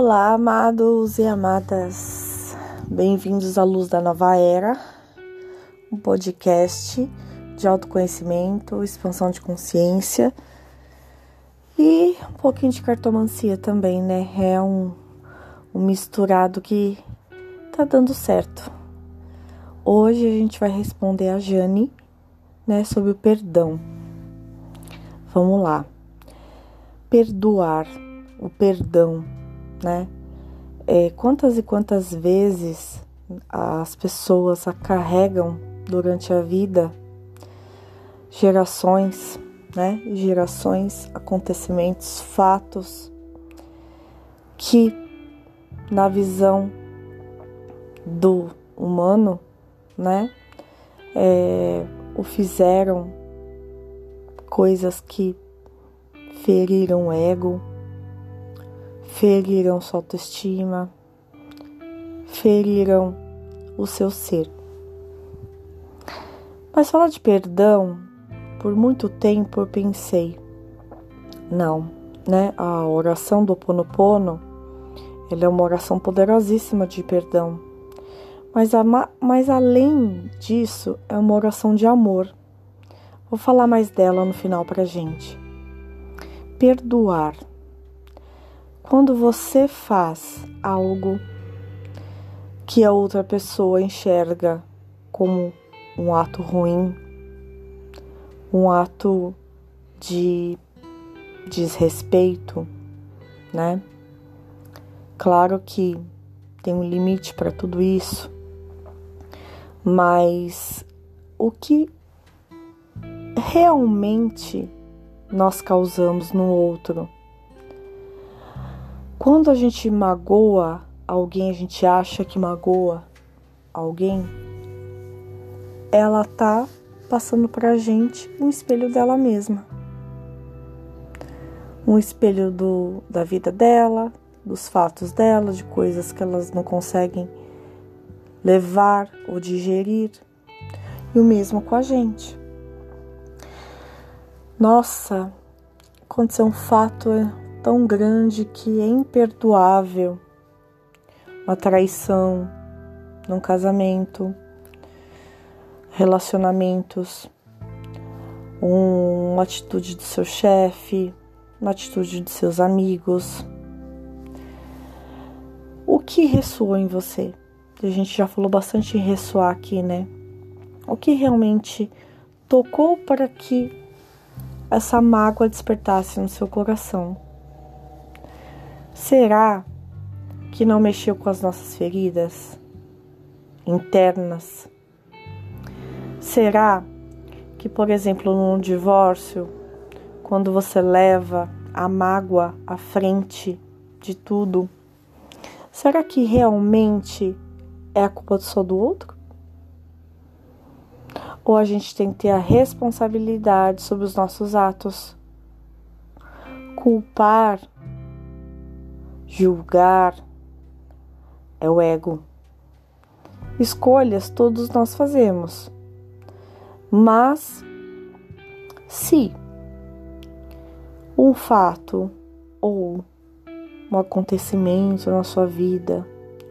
Olá, amados e amadas. Bem-vindos à Luz da Nova Era, um podcast de autoconhecimento, expansão de consciência e um pouquinho de cartomancia também, né? É um, um misturado que tá dando certo. Hoje a gente vai responder a Jane, né, sobre o perdão. Vamos lá. Perdoar, o perdão né? É, quantas e quantas vezes as pessoas carregam durante a vida gerações, né? Gerações, acontecimentos, fatos que na visão do humano, né? É, o fizeram coisas que feriram o ego, feriram sua autoestima, feriram o seu ser. Mas falar de perdão, por muito tempo eu pensei, não, né? A oração do Ponopono, ela é uma oração poderosíssima de perdão. Mas, a, mas além disso, é uma oração de amor. Vou falar mais dela no final pra gente. Perdoar quando você faz algo que a outra pessoa enxerga como um ato ruim, um ato de desrespeito, né? Claro que tem um limite para tudo isso, mas o que realmente nós causamos no outro quando a gente magoa alguém, a gente acha que magoa alguém, ela tá passando pra gente um espelho dela mesma. Um espelho do, da vida dela, dos fatos dela, de coisas que elas não conseguem levar ou digerir. E o mesmo com a gente. Nossa, aconteceu um fato tão grande que é imperdoável. Uma traição num casamento, relacionamentos, uma atitude do seu chefe, uma atitude de seus amigos. O que ressoou em você? A gente já falou bastante em ressoar aqui, né? O que realmente tocou para que essa mágoa despertasse no seu coração? Será que não mexeu com as nossas feridas internas? Será que, por exemplo, num divórcio, quando você leva a mágoa à frente de tudo, será que realmente é a culpa só do outro? Ou a gente tem que ter a responsabilidade sobre os nossos atos? Culpar julgar é o ego. Escolhas todos nós fazemos, mas se um fato ou um acontecimento na sua vida,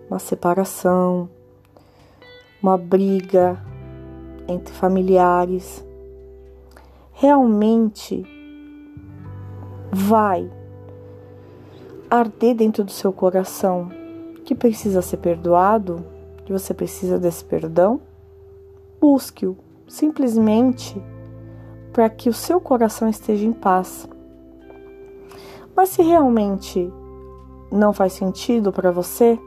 uma separação, uma briga entre familiares, realmente vai arder dentro do seu coração que precisa ser perdoado, que você precisa desse perdão, busque-o simplesmente para que o seu coração esteja em paz. Mas se realmente não faz sentido para você,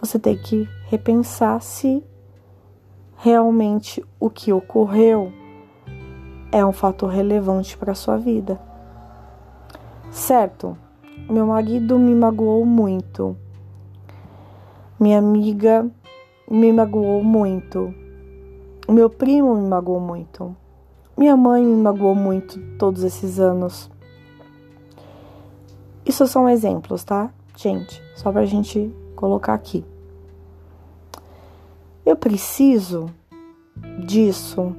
você tem que repensar se realmente o que ocorreu é um fator relevante para a sua vida. Certo, meu marido me magoou muito. Minha amiga me magoou muito. Meu primo me magoou muito. Minha mãe me magoou muito todos esses anos. Isso são exemplos, tá? Gente, só pra gente colocar aqui. Eu preciso disso.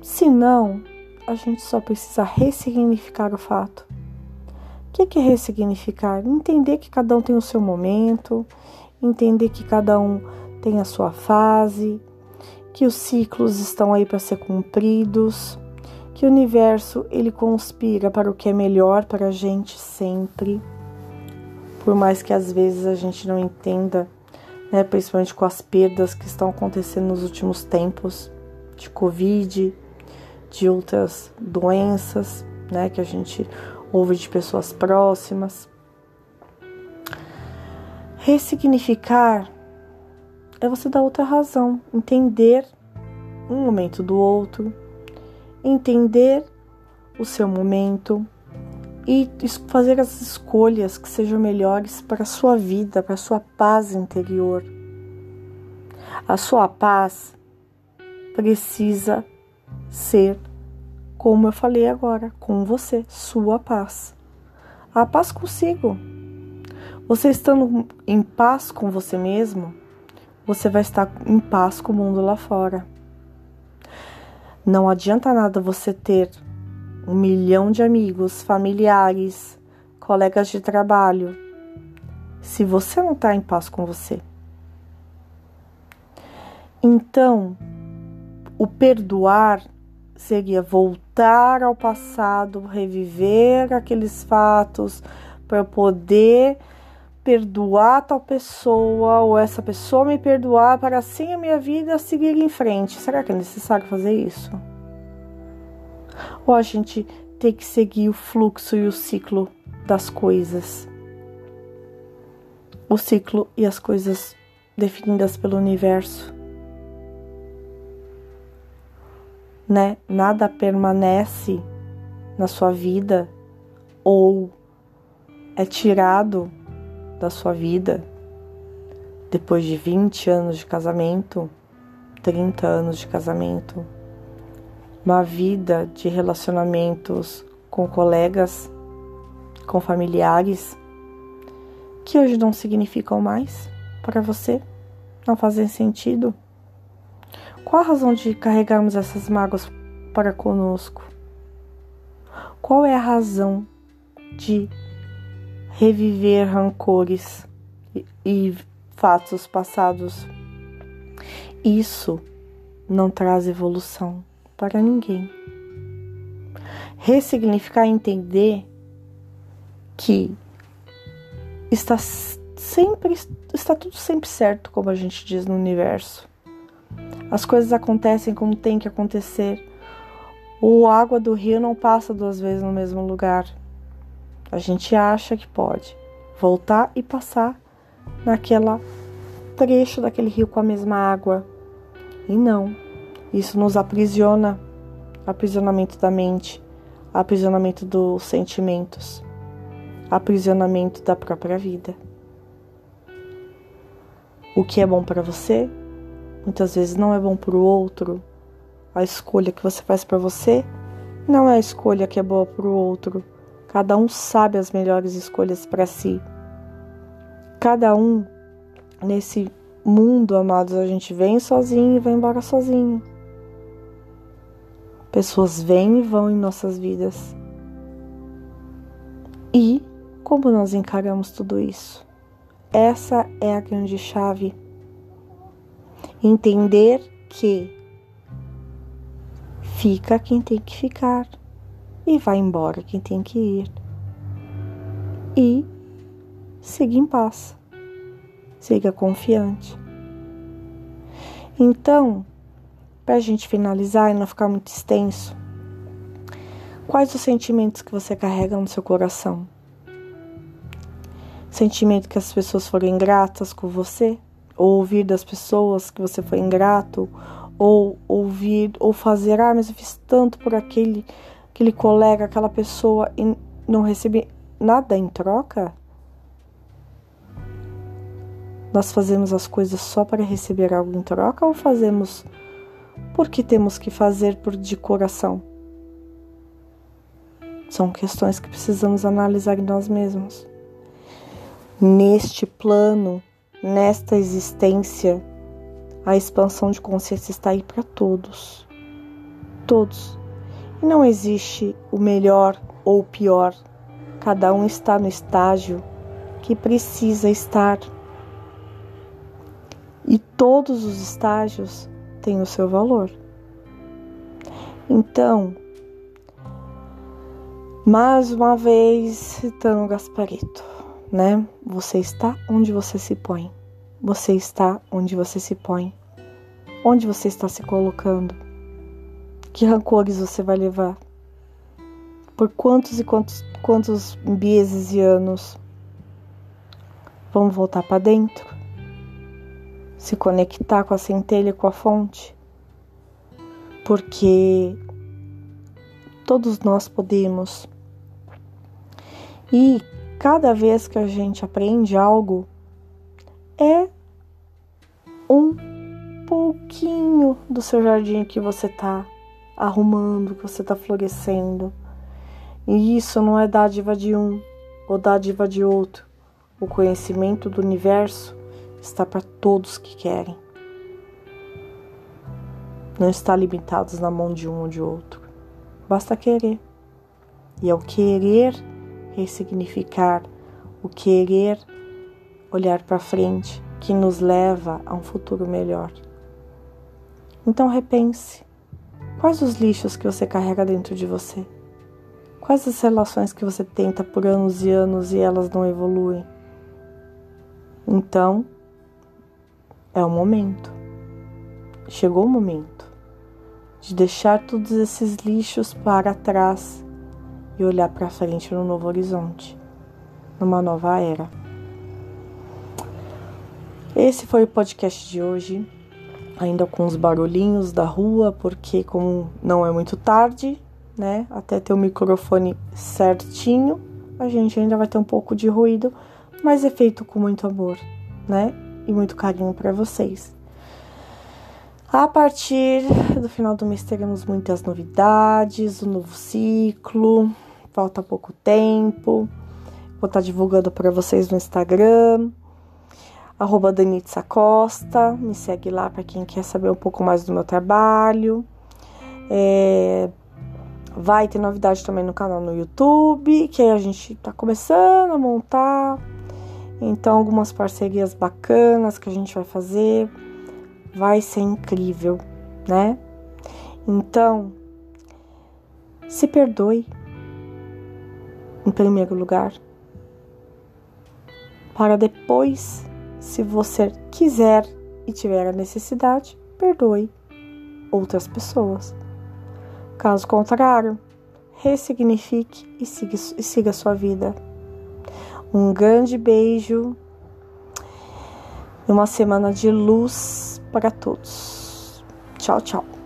Senão, a gente só precisa ressignificar o fato O que é ressignificar? Entender que cada um tem o seu momento, entender que cada um tem a sua fase, que os ciclos estão aí para ser cumpridos, que o universo ele conspira para o que é melhor para a gente sempre, por mais que às vezes a gente não entenda, né, principalmente com as perdas que estão acontecendo nos últimos tempos de Covid, de outras doenças, né, que a gente ouve de pessoas próximas. Ressignificar é você dar outra razão, entender um momento do outro, entender o seu momento e fazer as escolhas que sejam melhores para a sua vida, para a sua paz interior. A sua paz precisa ser, como eu falei agora, com você, sua paz. A paz consigo. Você estando em paz com você mesmo, você vai estar em paz com o mundo lá fora. Não adianta nada você ter um milhão de amigos, familiares, colegas de trabalho, se você não está em paz com você. Então, o perdoar seria voltar ao passado, reviver aqueles fatos para poder perdoar tal pessoa ou essa pessoa me perdoar para assim a minha vida seguir em frente. Será que é necessário fazer isso? Ou a gente tem que seguir o fluxo e o ciclo das coisas? O ciclo e as coisas definidas pelo universo. Né? Nada permanece na sua vida ou é tirado da sua vida depois de 20 anos de casamento, 30 anos de casamento, uma vida de relacionamentos com colegas, com familiares, que hoje não significam mais para você, não fazem sentido. Qual a razão de carregarmos essas mágoas para conosco? Qual é a razão de reviver rancores e fatos passados. Isso não traz evolução para ninguém. Ressignificar e entender que está sempre está tudo sempre certo, como a gente diz no universo. As coisas acontecem como tem que acontecer. O água do rio não passa duas vezes no mesmo lugar. A gente acha que pode voltar e passar naquela trecho daquele rio com a mesma água. E não. Isso nos aprisiona. Aprisionamento da mente, aprisionamento dos sentimentos, aprisionamento da própria vida. O que é bom para você, muitas vezes não é bom para o outro. A escolha que você faz para você não é a escolha que é boa para o outro. Cada um sabe as melhores escolhas para si. Cada um nesse mundo, amados, a gente vem sozinho e vai embora sozinho. Pessoas vêm e vão em nossas vidas. E como nós encaramos tudo isso? Essa é a grande chave. Entender que fica quem tem que ficar e vai embora quem tem que ir. E siga em paz, siga confiante. Então, para a gente finalizar e não ficar muito extenso, quais os sentimentos que você carrega no seu coração? Sentimento que as pessoas foram ingratas com você? Ou ouvir das pessoas que você foi ingrato? Ou ouvir, ou fazer, ah, mas eu fiz tanto por aquele aquele colega, aquela pessoa e não recebe nada em troca? Nós fazemos as coisas só para receber algo em troca ou fazemos porque temos que fazer por de coração? São questões que precisamos analisar em nós mesmos. Neste plano, nesta existência, a expansão de consciência está aí para todos. Todos. E não existe o melhor ou o pior. Cada um está no estágio que precisa estar. E todos os estágios têm o seu valor. Então, mais uma vez citando Gasparito, né? Você está onde você se põe. Você está onde você se põe. Onde você está se colocando? Que rancores você vai levar? Por quantos e quantos, quantos meses e anos? Vamos voltar para dentro? Se conectar com a centelha, com a fonte? Porque todos nós podemos. E cada vez que a gente aprende algo, é um pouquinho do seu jardim que você está arrumando, que você está florescendo. E isso não é dádiva de um ou dádiva de outro. O conhecimento do universo está para todos que querem. Não está limitado na mão de um ou de outro. Basta querer. E ao querer ressignificar, o querer olhar para frente, que nos leva a um futuro melhor. Então repense: quais os lixos que você carrega dentro de você? Quais as relações que você tenta por anos e anos e elas não evoluem? Então, é o momento. Chegou o momento de deixar todos esses lixos para trás e olhar para frente no novo horizonte, numa nova era. Esse foi o podcast de hoje, ainda com os barulhinhos da rua, porque como não é muito tarde, né, até ter o microfone certinho, a gente ainda vai ter um pouco de ruído, mas é feito com muito amor, né, e muito carinho para vocês. A partir do final do mês teremos muitas novidades, um novo ciclo, falta pouco tempo. Vou estar divulgando para vocês no Instagram arroba Danitza Costa, me segue lá para quem quer saber um pouco mais do meu trabalho. É, vai ter novidade também no canal no YouTube, que a gente está começando a montar. Então, algumas parcerias bacanas que a gente vai fazer. Vai ser incrível, né? Então, se perdoe, em primeiro lugar, para depois se você quiser e tiver a necessidade, perdoe outras pessoas. Caso contrário, ressignifique e siga, e siga sua vida. Um grande beijo e uma semana de luz para todos. Tchau, tchau.